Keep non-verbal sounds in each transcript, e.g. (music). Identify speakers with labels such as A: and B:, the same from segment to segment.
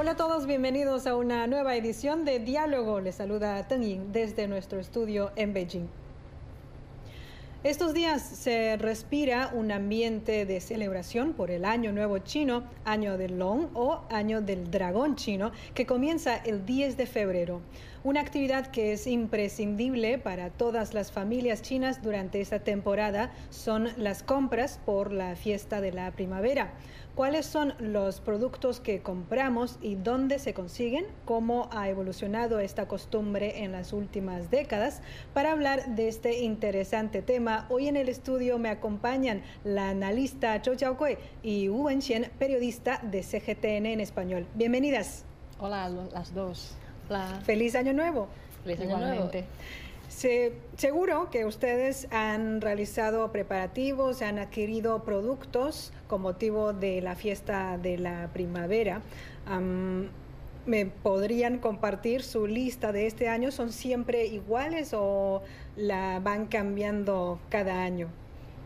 A: Hola a todos, bienvenidos a una nueva edición de Diálogo. Les saluda Teng Ying desde nuestro estudio en Beijing. Estos días se respira un ambiente de celebración por el Año Nuevo Chino, Año del Long o Año del Dragón Chino, que comienza el 10 de febrero. Una actividad que es imprescindible para todas las familias chinas durante esta temporada son las compras por la fiesta de la primavera cuáles son los productos que compramos y dónde se consiguen, cómo ha evolucionado esta costumbre en las últimas décadas. Para hablar de este interesante tema, hoy en el estudio me acompañan la analista Zhou Jiaokui y Wu Wenxian, periodista de CGTN en español. Bienvenidas.
B: Hola las dos.
A: Feliz año nuevo.
B: Feliz año nuevo
A: seguro que ustedes han realizado preparativos, han adquirido productos con motivo de la fiesta de la primavera. ¿Me podrían compartir su lista de este año? ¿Son siempre iguales o la van cambiando cada año?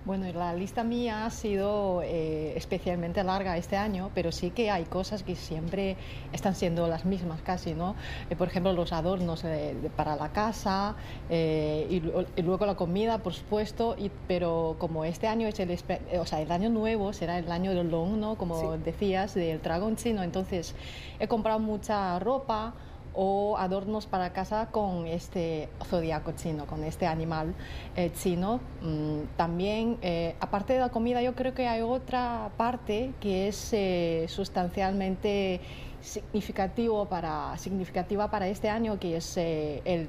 B: Bueno, la lista mía ha sido eh, especialmente larga este año, pero sí que hay cosas que siempre están siendo las mismas casi, ¿no? Eh, por ejemplo, los adornos eh, para la casa y, luego la comida, por supuesto, y, pero como este año es el, o sea, el año nuevo, será el año del Long, ¿no? Como decías, del dragón chino, entonces he comprado mucha ropa, o adornos para casa con este zodiaco chino, con este animal eh, chino. Mm, también, eh, aparte de la comida, yo creo que hay otra parte que es eh, sustancialmente significativo para, significativa para este año, que es el,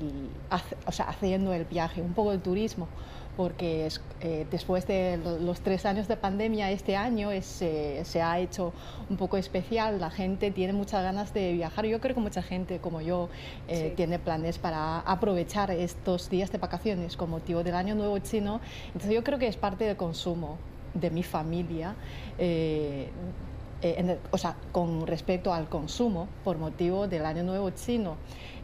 B: o sea, haciendo el viaje, un poco el turismo porque eh, después de los tres años de pandemia, este año se ha hecho un poco especial. La gente tiene muchas ganas de viajar. Yo creo que mucha gente, como yo, eh, tiene planes para aprovechar estos días de vacaciones con motivo del Año Nuevo Chino. Entonces yo creo que es parte del consumo de mi familia. Eh, o sea, con respecto al consumo por motivo del Año Nuevo Chino.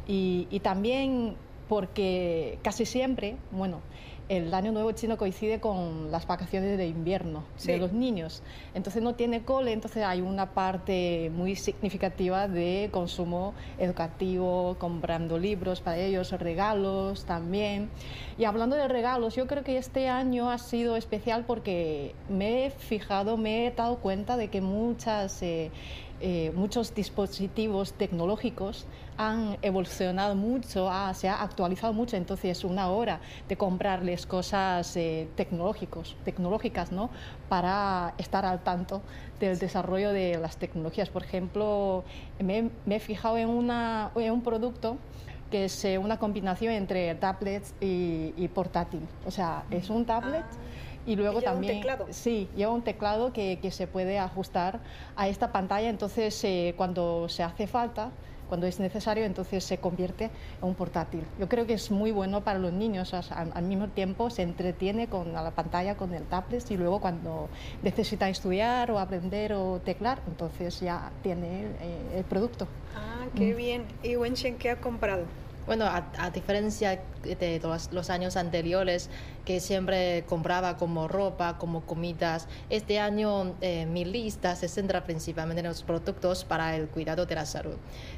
B: Y, y también porque casi siempre, bueno, el año nuevo chino coincide con las vacaciones de invierno de los niños. Entonces no tiene cole, entonces hay una parte muy significativa de consumo educativo, comprando libros para ellos, regalos también. Y hablando de regalos, yo creo que este año ha sido especial porque me he fijado, me he dado cuenta de que muchas... Eh, eh, muchos dispositivos tecnológicos han evolucionado mucho, se ha actualizado mucho, entonces una hora de comprarles cosas eh, tecnológicos, tecnológicas ¿no? para estar al tanto del desarrollo de las tecnologías. Por ejemplo, me, he fijado en, una, en un producto que es eh, una combinación entre tablets y, portátil. O sea, es un tablet. Ah. Y luego también.
A: Un teclado?
B: Sí, lleva un teclado que, que, se puede ajustar a esta pantalla. Entonces, eh, cuando se hace falta, cuando es necesario, entonces se convierte en un portátil. Yo creo que es muy bueno para los niños. al, mismo tiempo se entretiene con la pantalla, con el tablet y luego cuando necesita estudiar o aprender o teclar, entonces ya tiene eh, el producto.
A: Ah, qué mm. bien. ¿Y Wenchen qué ha comprado?
C: Bueno, a, diferencia de los, años anteriores, que siempre compraba como ropa, como comidas, este año eh, mi lista se centra principalmente en los productos para el cuidado de la salud.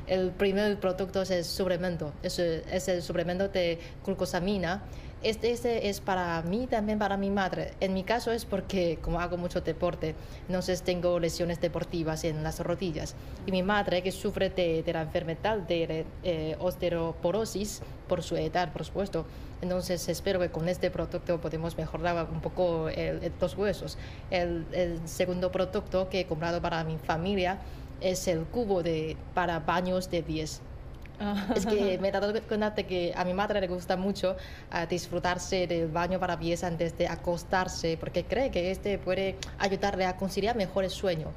C: El primer producto es el suplemento, es, es el suplemento de glucosamina este, este, es para mí, también para mi madre. En mi caso es porque como hago mucho deporte, entonces tengo lesiones deportivas en las rodillas. Y mi madre, que sufre de, la enfermedad de eh, osteoporosis por su edad, por supuesto, entonces espero que con este producto podemos mejorar un poco los huesos. El, el segundo producto que he comprado para mi familia es el cubo de, para baños de 10 es que me he dado cuenta de que a mi madre le gusta mucho uh, disfrutarse del baño para pies antes de acostarse, porque cree que este puede ayudarle a conciliar mejor el sueño.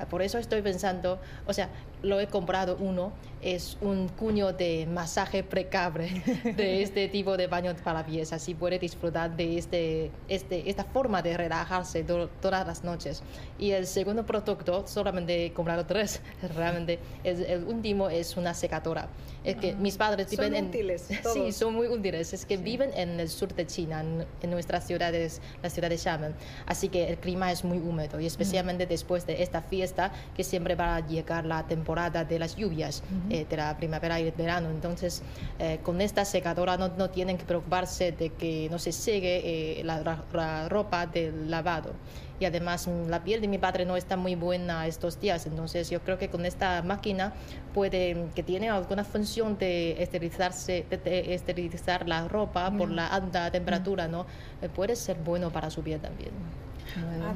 C: Uh, por eso estoy pensando, o sea, lo he comprado uno, es un cuño de masaje precable (laughs) de este tipo de baño para pies, así puede disfrutar de este, este, esta forma de relajarse todas las noches. Y el segundo producto, solamente he comprado tres, (laughs) realmente, es, el último es una secadora Es que mis padres
A: viven son útiles, (laughs)
C: Sí, son muy útiles. Es que viven en el sur de China, en, nuestras ciudades, la ciudad de Xiamen. Así que el clima es muy húmedo y especialmente después de esta fiesta que siempre va a llegar la temporada de las lluvias, eh, de la primavera y el verano. Entonces, eh, con esta secadora no, no, tienen que preocuparse de que no se seque eh, la ropa del lavado y además mm, la piel de mi padre no está muy buena estos días, entonces yo creo que con esta máquina puede, mm, que tiene alguna función de esterilizarse, de, esterilizar la ropa por la alta temperatura, ¿no? Eh, puede ser bueno para su piel también.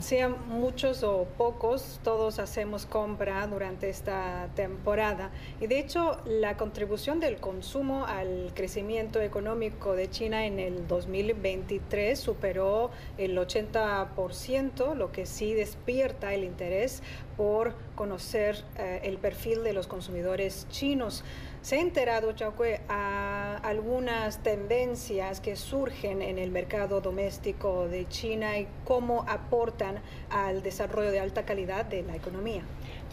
A: Sean muchos o pocos, todos hacemos compra durante esta temporada. Y de hecho, la contribución del consumo al crecimiento económico de China en el 2023 superó el 80%, lo que sí despierta el interés por conocer eh, el perfil de los consumidores chinos. ¿Se ha enterado, Chauque, a algunas tendencias que surgen en el mercado doméstico de China y cómo aportan al desarrollo de alta calidad de la economía?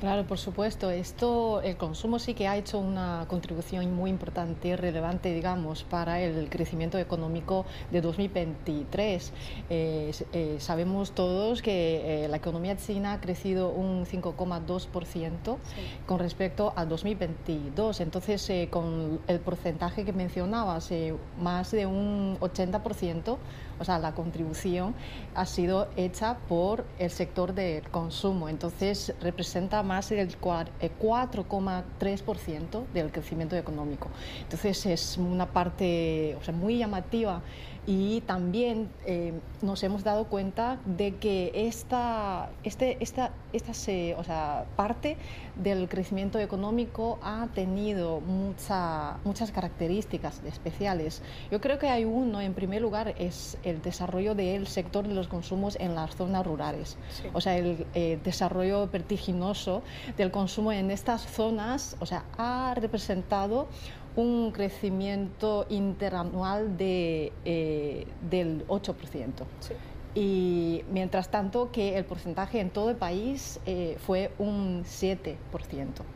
B: Claro, por supuesto. Esto, el consumo sí que ha hecho una contribución muy importante y relevante, digamos, para el crecimiento económico de 2023. Eh, eh, sabemos todos que eh, la economía china ha crecido un 5,2% con respecto al 2022. Entonces, con el porcentaje que mencionabas, más de un 80%, o sea, la contribución ha sido hecha por el sector del consumo. Entonces, representa más del 4,3% del crecimiento económico. Entonces, es una parte o sea, muy llamativa y también eh, nos hemos dado cuenta de que esta, este, esta, esta o sea, parte del crecimiento económico ha tenido mucha, muchas características especiales. Yo creo que hay uno, en primer lugar, es el desarrollo del sector de los consumos en las zonas rurales. O sea, el eh, desarrollo vertiginoso del consumo en estas zonas o sea, ha representado un crecimiento interanual de, eh, del 8%. Y mientras tanto que el porcentaje en todo el país eh, fue un 7%.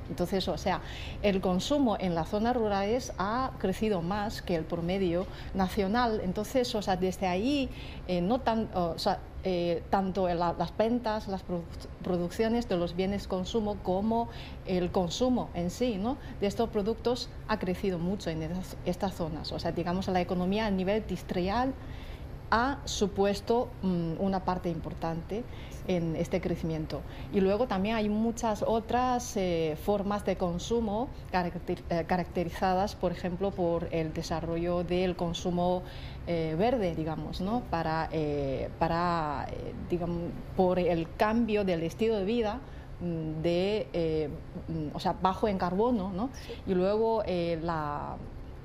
B: Entonces, o sea, el consumo en las zonas rurales ha crecido más que el promedio nacional. Entonces, o sea, desde ahí, eh, no tan, o sea, eh, tanto las ventas, las producciones de los bienes consumo como el consumo en sí ¿no? de estos productos ha crecido mucho en estas, zonas. O sea, digamos, la economía a nivel industrial ha supuesto mm, una parte importante en este crecimiento. Y luego también hay muchas otras eh, formas de consumo eh, caracterizadas, por ejemplo, por el desarrollo del consumo eh, verde, digamos, ¿no? para, para digamos, por el cambio del estilo de vida mm, de, mm, o sea, bajo en carbono, ¿no? y luego la,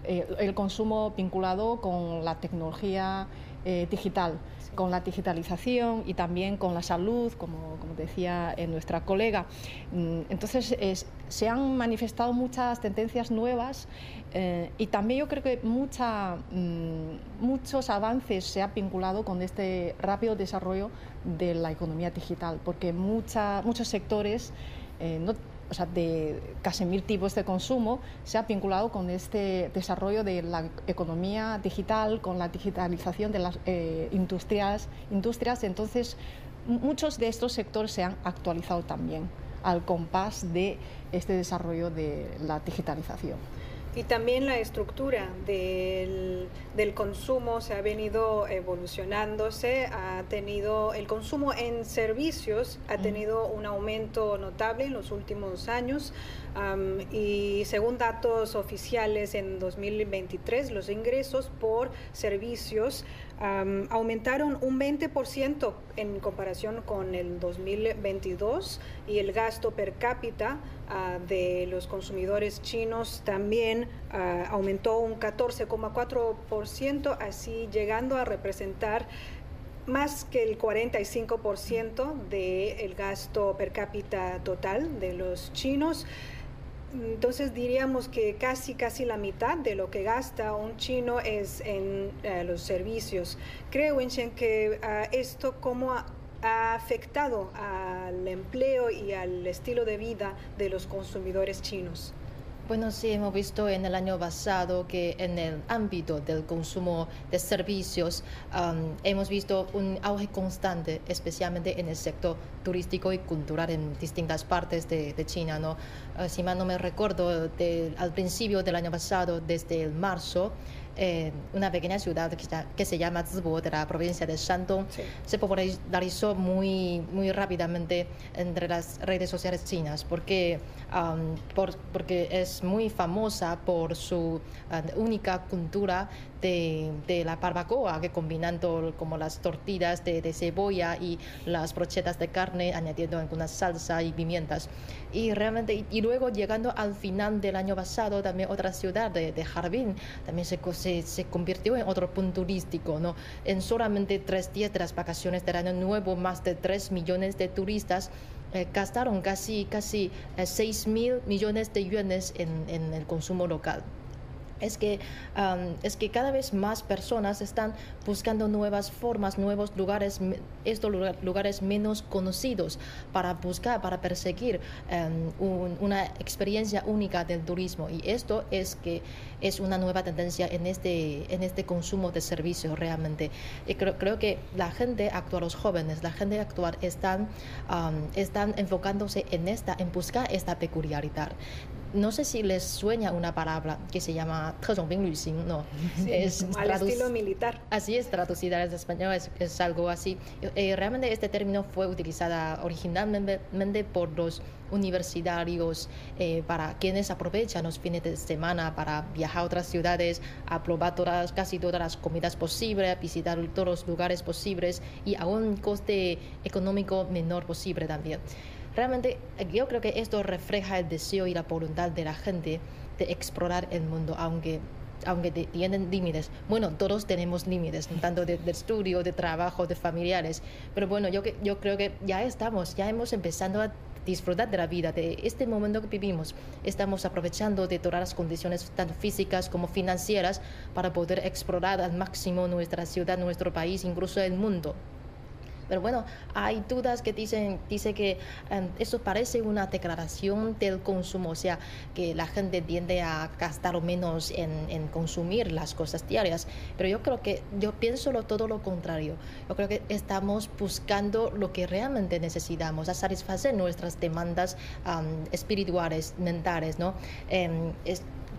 B: el consumo vinculado con la tecnología digital con la digitalización y también con la salud, como, como decía eh, nuestra colega. Mm, entonces, se han manifestado muchas tendencias nuevas eh, y también yo creo que mucha, mm, muchos avances se han vinculado con este rápido desarrollo de la economía digital, porque mucha, muchos sectores eh, no, o sea, de casi mil tipos de consumo, se ha vinculado con este desarrollo de la economía digital, con la digitalización de las eh, industrias, industrias. Entonces, muchos de estos sectores se han actualizado también al compás de este desarrollo de la digitalización.
A: Y también la estructura del, del, consumo se ha venido evolucionándose, ha tenido el consumo en servicios ha tenido un aumento notable en los últimos años y según datos oficiales en 2023 los ingresos por servicios aumentaron un 20% en comparación con el 2022 y el gasto per cápita ah, de los consumidores chinos también ah, aumentó un 14,4%, así llegando a representar más que el 45% del gasto per cápita total de los chinos. Entonces diríamos que casi, casi la mitad de lo que gasta un chino es en eh, los servicios. Creo, Wenchen, que uh, esto cómo ha, afectado al empleo y al estilo de vida de los consumidores chinos.
C: Bueno, sí, hemos visto en el año pasado que en el ámbito del consumo de servicios hemos visto un auge constante, especialmente en el sector turístico y cultural en distintas partes de, China. ¿no? Uh, si mal no me recuerdo, al principio del año pasado, desde el marzo, eh, una pequeña ciudad que, se llama Zibo, de la provincia de Shandong, se popularizó muy, muy rápidamente entre las redes sociales chinas, porque, porque es muy famosa por su única cultura de, la barbacoa, que combinando como las tortillas de, cebolla y las brochetas de carne, añadiendo algunas salsa y pimientas. Y realmente, y, luego llegando al final del año pasado, también otra ciudad de, de Harbin, también se, se, se, convirtió en otro punto turístico, ¿no? En solamente tres días de las vacaciones del año nuevo, más de tres millones de turistas eh, gastaron casi, casi eh, 6 mil millones de yuanes en, en el consumo local es que, es que cada vez más personas están buscando nuevas formas, nuevos lugares, estos lugares menos conocidos para buscar, para perseguir em, una experiencia única del turismo. Y esto es que es una nueva tendencia en este, en este consumo de servicios realmente. Y creo, creo que la gente actual, los jóvenes, la gente actual están, están enfocándose en esta, en buscar esta peculiaridad no sé si les sueña una palabra que se llama
A: no, es al estilo militar.
C: Así es, traducida al español es, algo así. Eh, realmente este término fue utilizado originalmente por los universitarios eh, para quienes aprovechan los fines de semana para viajar a otras ciudades, a probar todas, casi todas las comidas posibles, visitar todos los lugares posibles y a un coste económico menor posible también. Realmente yo creo que esto refleja el deseo y la voluntad de la gente de explorar el mundo, aunque aunque tienen límites. Bueno, todos tenemos límites, (laughs) tanto de, estudio, de trabajo, de familiares. Pero bueno, yo, yo creo que ya estamos, ya hemos empezado a disfrutar de la vida, de este momento que vivimos. Estamos aprovechando de todas las condiciones, tanto físicas como financieras, para poder explorar al máximo nuestra ciudad, nuestro país, incluso el mundo. Pero bueno, hay dudas que dicen dice que em, eso parece una declaración del consumo, o sea, que la gente tiende a gastar menos en, en consumir las cosas diarias. Pero yo creo que, yo pienso lo, todo lo contrario. Yo creo que estamos buscando lo que realmente necesitamos, a satisfacer nuestras demandas espirituales, mentales, ¿no? Em,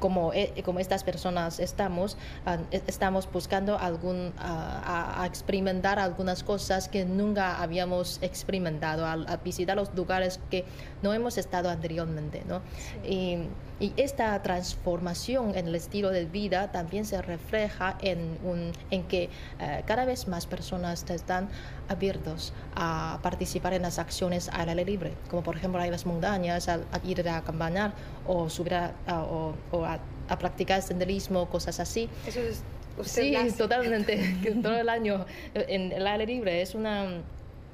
C: como, eh, como estas personas estamos, ah, e, estamos buscando algún, ah, a, experimentar algunas cosas que nunca habíamos experimentado, a, visitar los lugares que no hemos estado anteriormente. ¿no? Y, y, esta transformación en el estilo de vida también se refleja en, un, en que eh, cada vez más personas están abiertos a participar en las acciones al aire libre, como por ejemplo ir a las montañas, a, ir a campanar o subir a, o, a, practicar senderismo, cosas así.
A: Eso es
C: sí, totalmente, (laughs) todo el año en el aire libre es una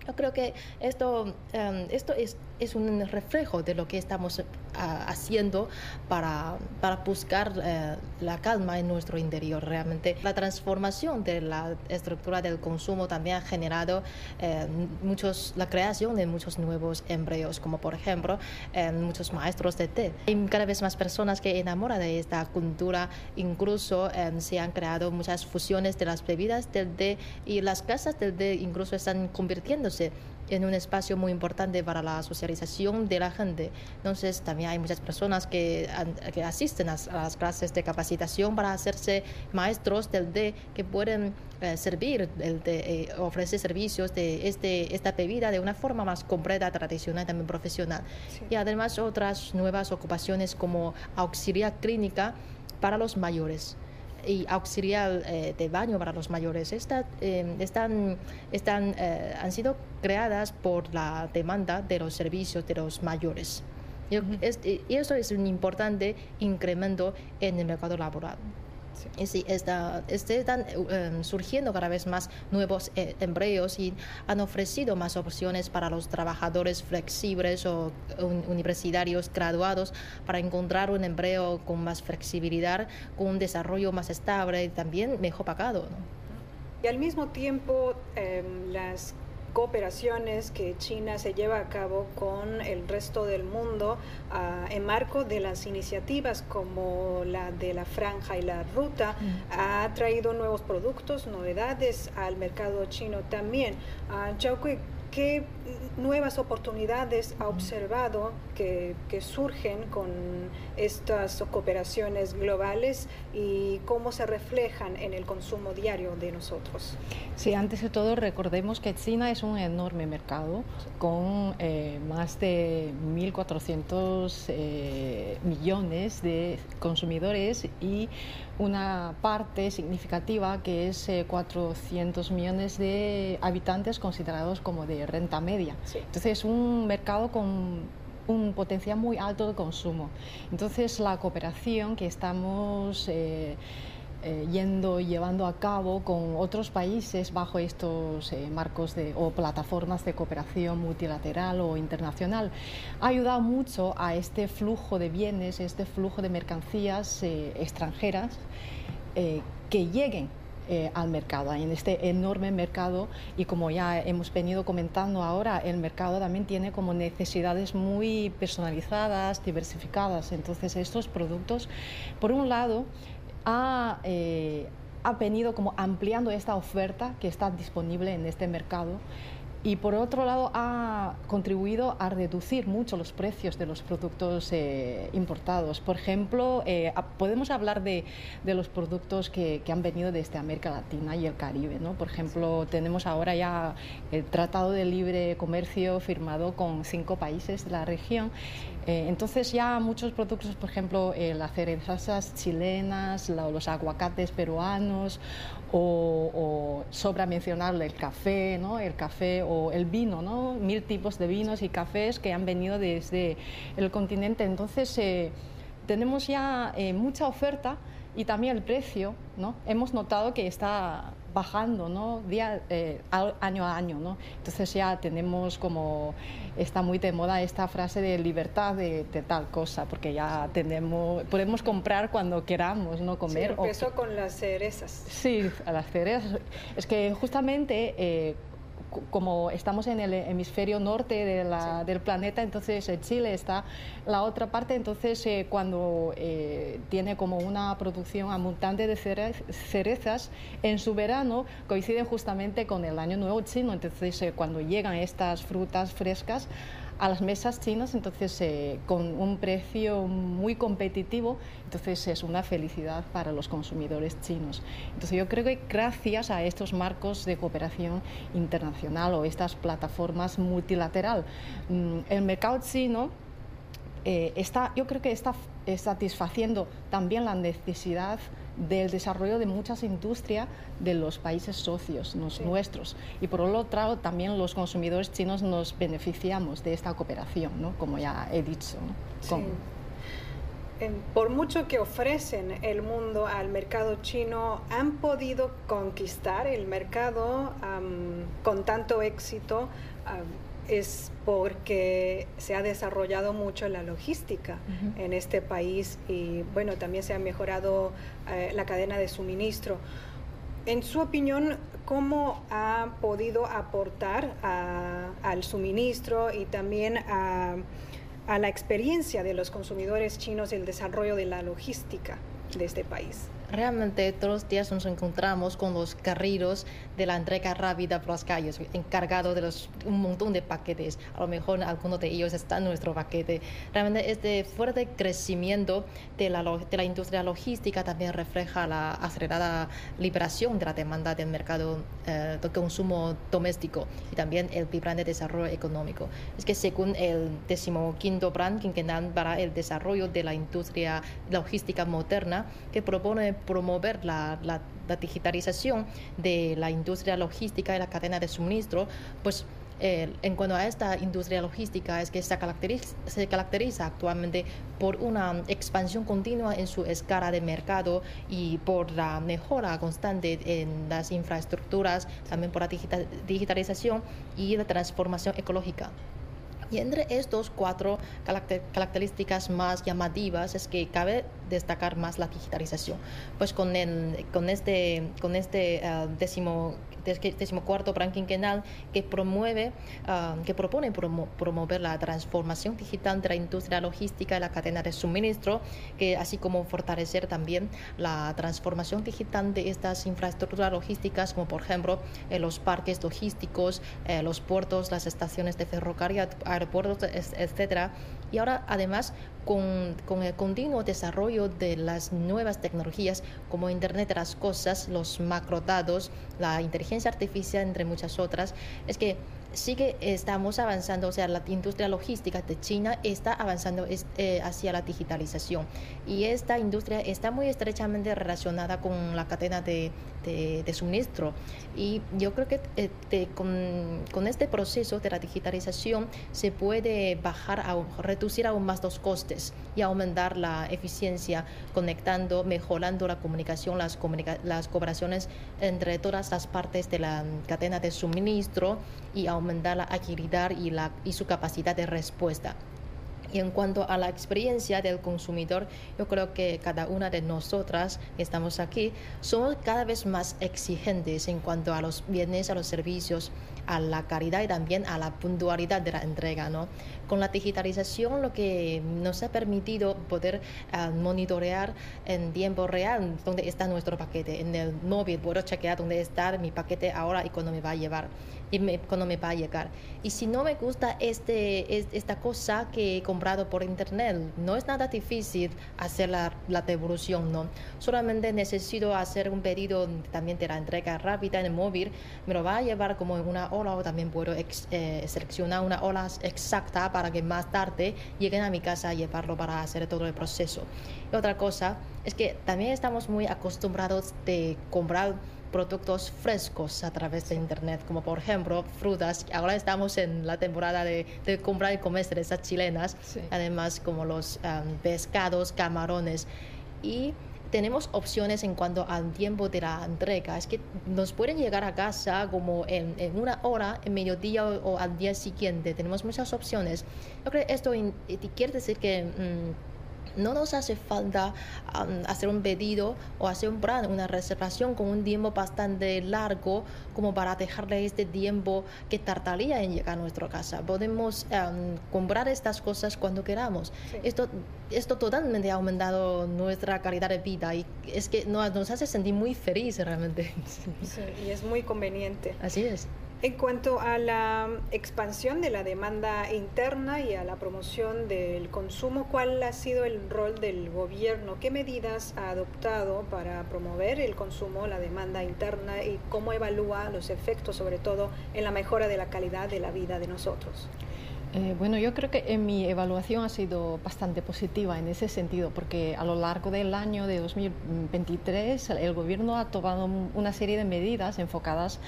C: yo creo que esto, em, esto es, es, un reflejo de lo que estamos ah, haciendo para, para buscar eh, la calma en nuestro interior. Realmente la transformación de la estructura del consumo también ha generado eh, muchos, la creación de muchos nuevos empleos, como por ejemplo eh, muchos maestros de té. Hay cada vez más personas que enamoran de esta cultura, incluso se han creado muchas fusiones de las bebidas del té y las casas del té incluso están convirtiéndose en un espacio muy importante para la socialización de la gente. Entonces, también hay muchas personas que, que asisten a, las clases de capacitación para hacerse maestros del D, que pueden eh, servir, el de, eh, ofrecer servicios de este, esta bebida de una forma más completa, tradicional y también profesional. Y además otras nuevas ocupaciones como auxiliar clínica para los mayores y auxiliar eh, de baño para los mayores eh, están, están, eh, han sido creadas por la demanda de los servicios de los mayores. y eso es un importante incremento en el mercado laboral. Sí. está, están em, surgiendo cada vez más nuevos eh, empleos y han ofrecido más opciones para los trabajadores flexibles o universitarios graduados para encontrar un empleo con más flexibilidad, con un desarrollo más estable y también mejor pagado.
A: Y al mismo tiempo, em, las cooperaciones que China se lleva a cabo con el resto del mundo ah, en marco de las iniciativas como la de la franja y la ruta, mm. ha traído nuevos productos, novedades al mercado chino también. Uh, ¿Qué nuevas oportunidades ha observado que, surgen con estas cooperaciones globales y cómo se reflejan en el consumo diario de nosotros?
B: Sí, antes de todo recordemos que China es un enorme mercado con eh, más de 1.400 eh, millones de consumidores y una parte significativa que es 400 eh, millones de habitantes considerados como de renta media. Entonces es un mercado con un potencial muy alto de consumo. Entonces la cooperación que estamos eh, eh, yendo llevando a cabo con otros países bajo estos marcos de, o plataformas de cooperación multilateral o internacional ha ayudado mucho a este flujo de bienes, este flujo de mercancías extranjeras que lleguen eh, al mercado, en este enorme mercado y como ya hemos venido comentando ahora, el mercado también tiene como necesidades muy personalizadas, diversificadas. Entonces estos productos, por un lado, ha, eh, ha venido como ampliando esta oferta que está disponible en este mercado y por otro lado ha contribuido a reducir mucho los precios de los productos eh, importados. Por ejemplo, eh, podemos hablar de, los productos que, han venido desde América Latina y el Caribe. ¿no? Por ejemplo, tenemos ahora ya el Tratado de Libre Comercio firmado con cinco países de la región. Eh, entonces ya muchos productos, por ejemplo, las cerezas chilenas, los aguacates peruanos o, o sobra mencionarle el café, ¿no? el café o el vino, ¿no? mil tipos de vinos y cafés que han venido desde el continente. Entonces eh, tenemos ya eh, mucha oferta y también el precio, ¿no? hemos notado que está bajando ¿no? Día, eh, año a año. ¿no? Entonces ya tenemos como, está muy de moda esta frase de libertad de, tal cosa, porque ya tenemos, podemos comprar cuando queramos, no comer.
A: Sí, empezó con las cerezas.
B: Sí, a las cerezas. Es que justamente eh, como estamos en el hemisferio norte del planeta, entonces eh, Chile está la otra parte, entonces eh, cuando eh, tiene como una producción abundante de cerezas, en su verano coincide justamente con el año nuevo chino, entonces cuando llegan estas frutas frescas, a las mesas chinas, entonces eh, con un precio muy competitivo, entonces es una felicidad para los consumidores chinos. Entonces yo creo que gracias a estos marcos de cooperación internacional o estas plataformas multilateral, mm, el mercado chino eh, está, yo creo que está satisfaciendo también la necesidad del desarrollo de muchas industrias de los países socios, los nuestros. Y por otro lado, también los consumidores chinos nos beneficiamos de esta cooperación, ¿no? como ya he dicho.
A: Por mucho que ofrecen el mundo al mercado chino, han podido conquistar el mercado con tanto éxito es porque se ha desarrollado mucho la logística en este país y bueno, también se ha mejorado eh, la cadena de suministro. En su opinión, ¿cómo ha podido aportar al suministro y también a, a la experiencia de los consumidores chinos el desarrollo de la logística de este país?
C: Realmente todos los días nos encontramos con los carritos de la entrega rápida por las calles, encargados de los, un montón de paquetes. A lo mejor algunos de ellos están en nuestro paquete. Realmente este fuerte crecimiento de la, de la industria logística también refleja la acelerada liberación de la demanda del mercado eh, de consumo doméstico y también el vibrante desarrollo económico. Es que según el decimoquinto plan quinquenal para el desarrollo de la industria logística moderna, que propone promover la, la, digitalización de la industria logística y la cadena de suministro, pues eh, en cuanto a esta industria logística es que se caracteriza, se caracteriza actualmente por una expansión continua en su escala de mercado y por la mejora constante en las infraestructuras, también por la digitalización y la transformación ecológica. Y entre estos cuatro características más llamativas es que cabe destacar más la digitalización. Pues con, el, con este, con este uh, décimo decimocuarto plan quinquenal que promueve, ah, que propone promover la transformación digital de la industria logística y la cadena de suministro, que así como fortalecer también la transformación digital de estas infraestructuras logísticas, como por ejemplo eh, los parques logísticos, eh, los puertos, las estaciones de ferrocarril, aeropuertos, etcétera. Y ahora además con, con, el continuo desarrollo de las nuevas tecnologías como Internet de las Cosas, los macrodatos, la inteligencia artificial, entre muchas otras, es que sí que estamos avanzando, o sea, la industria logística de China está avanzando eh, hacia la digitalización. Y esta industria está muy estrechamente relacionada con la cadena de, de, suministro. Y yo creo que este, con, con, este proceso de la digitalización se puede bajar, a, reducir aún más los costes y aumentar la eficiencia conectando, mejorando la comunicación, las, las cooperaciones entre todas las partes de la cadena de suministro y aumentar la agilidad y, la, y su capacidad de respuesta. Y en cuanto a la experiencia del consumidor, yo creo que cada una de nosotras que estamos aquí somos cada vez más exigentes en cuanto a los bienes, a los servicios, a la calidad y también a la puntualidad de la entrega. ¿no? Con la digitalización lo que nos ha permitido poder ah, monitorear en tiempo real dónde está nuestro paquete. En el móvil puedo chequear dónde está mi paquete ahora y cuándo me va a llevar y me, cuando me va a llegar. Y si no me gusta este, esta cosa que he comprado por internet, no es nada difícil hacer la, la devolución, ¿no? Solamente necesito hacer un pedido también de la entrega rápida en el móvil, me lo va a llevar como en una hora o también puedo eh, seleccionar una hora exacta para que más tarde lleguen a mi casa a llevarlo para hacer todo el proceso. Y otra cosa es que también estamos muy acostumbrados de comprar productos frescos a través de internet, como por ejemplo frutas. Ahora estamos en la temporada de, comprar y comer cerezas chilenas, además como los pescados, camarones. Y tenemos opciones en cuanto al tiempo de la entrega. Es que nos pueden llegar a casa como en, una hora, en mediodía o, al día siguiente. Tenemos muchas opciones. Yo creo que esto quiere decir que... Mm, no nos hace falta hacer un pedido o hacer un plan, una reservación con un tiempo bastante largo como para dejarle este tiempo que tardaría en llegar a nuestra casa. Podemos comprar estas cosas cuando queramos. Esto, esto totalmente ha aumentado nuestra calidad de vida y es que nos, nos hace sentir muy felices realmente.
A: Sí, y es muy conveniente.
C: Así es.
A: En cuanto a la expansión de la demanda interna y a la promoción del consumo, ¿cuál ha sido el rol del gobierno? ¿Qué medidas ha adoptado para promover el consumo, la demanda interna y cómo evalúa los efectos, sobre todo en la mejora de la calidad de la vida de nosotros?
B: Eh, bueno, yo creo que en mi evaluación ha sido bastante positiva en ese sentido, porque a lo largo del año de 2023 el gobierno ha tomado una serie de medidas enfocadas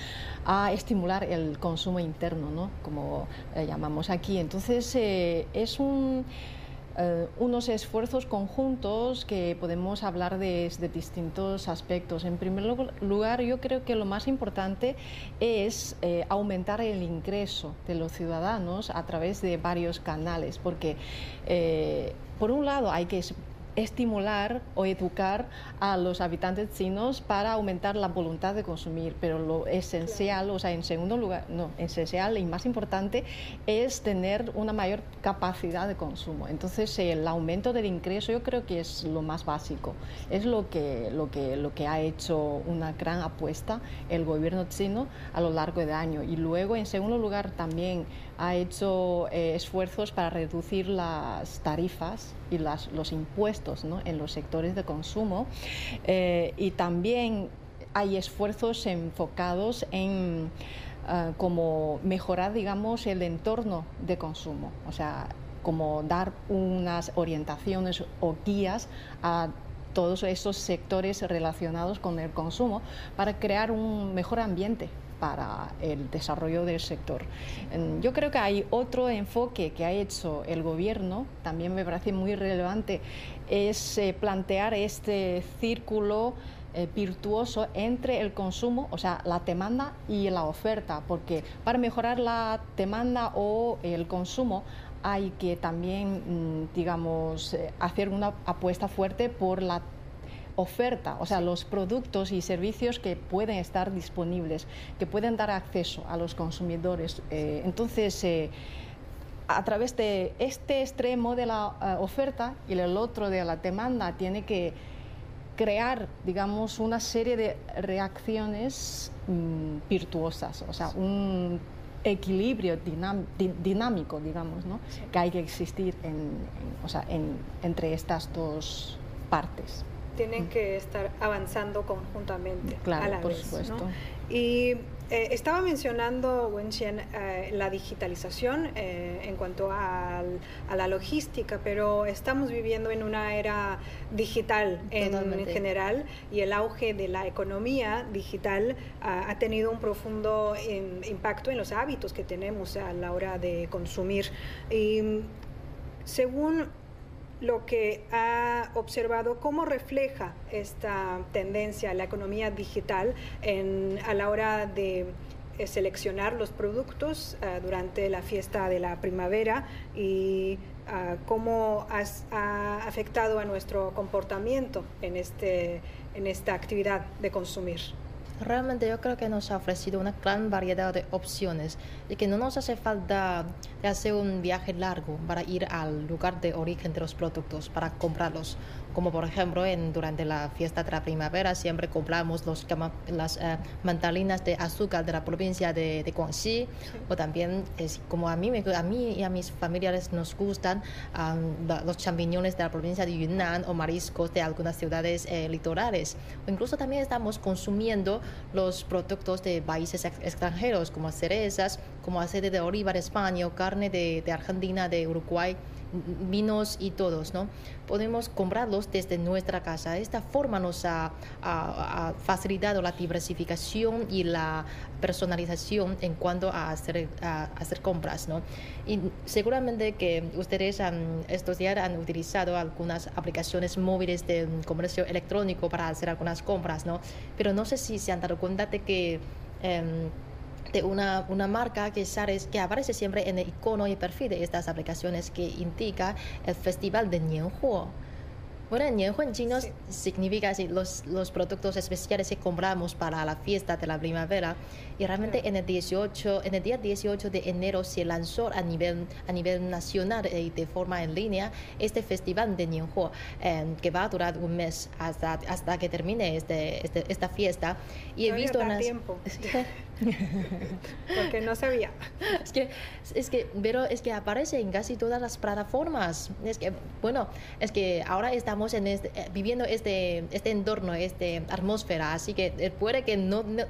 B: a estimular el consumo interno, ¿no? como eh, llamamos aquí. Entonces, eh, es un eh, unos esfuerzos conjuntos que podemos hablar de, distintos aspectos. En primer lugar, yo creo que lo más importante es eh, aumentar el ingreso de los ciudadanos a través de varios canales, porque eh, por un lado hay que estimular o educar a los habitantes chinos para aumentar la voluntad de consumir, pero lo esencial, o sea, en segundo lugar, no, esencial y más importante es tener una mayor capacidad de consumo. Entonces, el aumento del ingreso yo creo que es lo más básico, es lo que, lo que, lo que ha hecho una gran apuesta el gobierno chino a lo largo del año. Y luego, en segundo lugar, también ha hecho eh, esfuerzos para reducir las tarifas y los impuestos en los sectores de consumo. Eh, y también hay esfuerzos enfocados en uh, como mejorar digamos el entorno de consumo. O sea como dar unas orientaciones o guías a todos esos sectores relacionados con el consumo para crear un mejor ambiente para el desarrollo del sector. Yo creo que hay otro enfoque que ha hecho el gobierno, también me parece muy relevante, es eh, plantear este círculo eh, virtuoso entre el consumo, o sea, la demanda y la oferta, porque para mejorar la demanda o el consumo hay que también, mm, digamos, eh, hacer una apuesta fuerte por la oferta, o sea, los productos y servicios que pueden estar disponibles, que pueden dar acceso a los consumidores. Eh, entonces, eh, a través de este extremo de la oferta y el otro de la demanda, tiene que crear, digamos, una serie de reacciones mm, virtuosas, o sea, un equilibrio dinámico, digamos, ¿no? que hay que existir en, o sea, en, entre estas dos partes.
A: Tienen mm. que estar avanzando conjuntamente
B: claro,
A: a la
B: por
A: vez.
B: Supuesto.
A: Y eh, estaba mencionando, Wenxian, eh, la digitalización eh, en cuanto a, la logística, pero estamos viviendo en una era digital en, general y el auge de la economía digital ha tenido un profundo impacto en los hábitos que tenemos a la hora de consumir. Y según lo que ha observado, cómo refleja esta tendencia la economía digital a la hora de eh, seleccionar los productos eh, durante la fiesta de la primavera y ah, cómo ha afectado a nuestro comportamiento en, este, en esta actividad de consumir.
C: Realmente yo creo que nos ha ofrecido una gran variedad de opciones y que no nos hace falta hacer un viaje largo para ir al lugar de origen de los productos, para comprarlos. Como por ejemplo en, durante la fiesta de la primavera siempre compramos los, las uh, de azúcar de la provincia de, de Guangxi. O también es como a mí, a mí y a mis familiares nos gustan los champiñones de la provincia de Yunnan o mariscos de algunas ciudades eh, litorales. O incluso también estamos consumiendo los productos de países extranjeros como cerezas, como aceite de oliva de España o carne de, de Argentina, de Uruguay vinos y todos, ¿no? Podemos comprarlos desde nuestra casa. Esta forma nos ha, facilitado la diversificación y la personalización en cuanto a hacer, hacer compras, ¿no? Y seguramente que ustedes han, estos días han utilizado algunas aplicaciones móviles de comercio electrónico para hacer algunas compras, ¿no? Pero no sé si se han dado cuenta de que... Em, de una, una marca que, que aparece siempre en el icono y perfil de estas aplicaciones que indica el festival de Nianhuo. Bueno, en chino significa así, los, los productos especiales que compramos para la fiesta de la primavera. Y realmente en el 18, en el día 18 de enero se lanzó a nivel, a nivel nacional y de forma en línea este festival de Nianhuo, eh, que va a durar un mes hasta, hasta que termine este, este esta fiesta.
A: Y he visto unas... tiempo. (laughs) (laughs) Porque no sabía. (laughs)
C: Es que, es que, pero es que aparece en casi todas las plataformas. Es que, bueno, es que ahora estamos en este, eh, viviendo este, este entorno, esta atmósfera, así que eh, puede que no, no,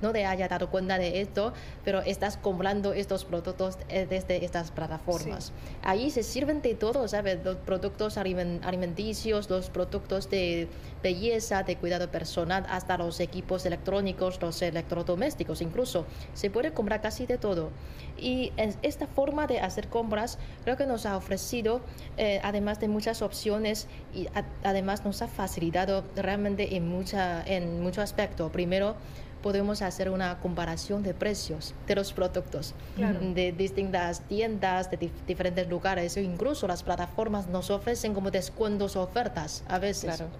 C: no, te haya dado cuenta de esto, pero estás comprando estos productos eh, desde estas plataformas. Ahí se sirven de todo, ¿sabes? Los productos alimenticios, los productos de belleza, de cuidado personal, hasta los equipos electrónicos, los electrodomésticos incluso. Se puede comprar casi de todo. Y esta forma de hacer compras creo que nos ha ofrecido, eh, además de muchas opciones, y además nos ha facilitado realmente en, mucha, en mucho aspecto. Primero, podemos hacer una comparación de precios de los productos de distintas tiendas, de diferentes lugares, incluso las plataformas nos ofrecen como descuentos o ofertas a veces. Claro.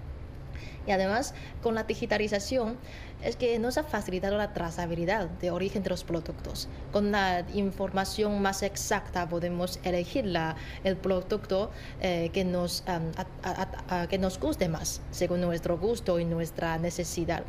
C: Y además, con la digitalización, es que nos ha facilitado la trazabilidad de origen de los productos. Con la información más exacta podemos elegir la, el producto eh, que, nos, que nos guste más, según nuestro gusto y nuestra necesidad.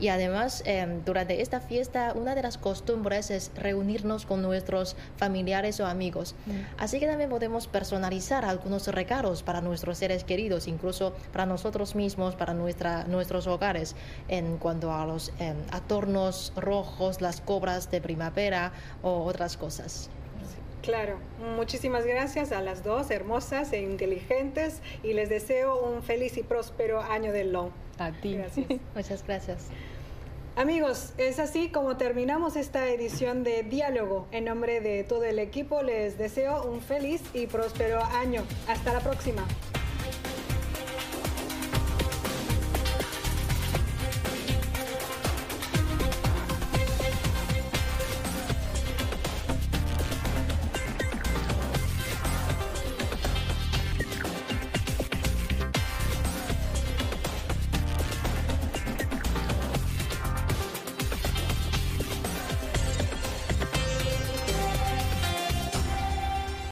C: Y además, em, durante esta fiesta, una de las costumbres es reunirnos con nuestros familiares o amigos. Mm. Así que también podemos personalizar algunos regalos para nuestros seres queridos, incluso para nosotros mismos, para nuestra, nuestros hogares, en cuanto a los em, adornos rojos, las cobras de primavera o otras cosas.
A: Claro, muchísimas gracias a las dos, hermosas e inteligentes, y les deseo un feliz y próspero año del Long.
B: A ti.
C: Gracias. (laughs) Muchas gracias.
A: Amigos, es así como terminamos esta edición de Diálogo. En nombre de todo el equipo les deseo un feliz y próspero año. Hasta la próxima.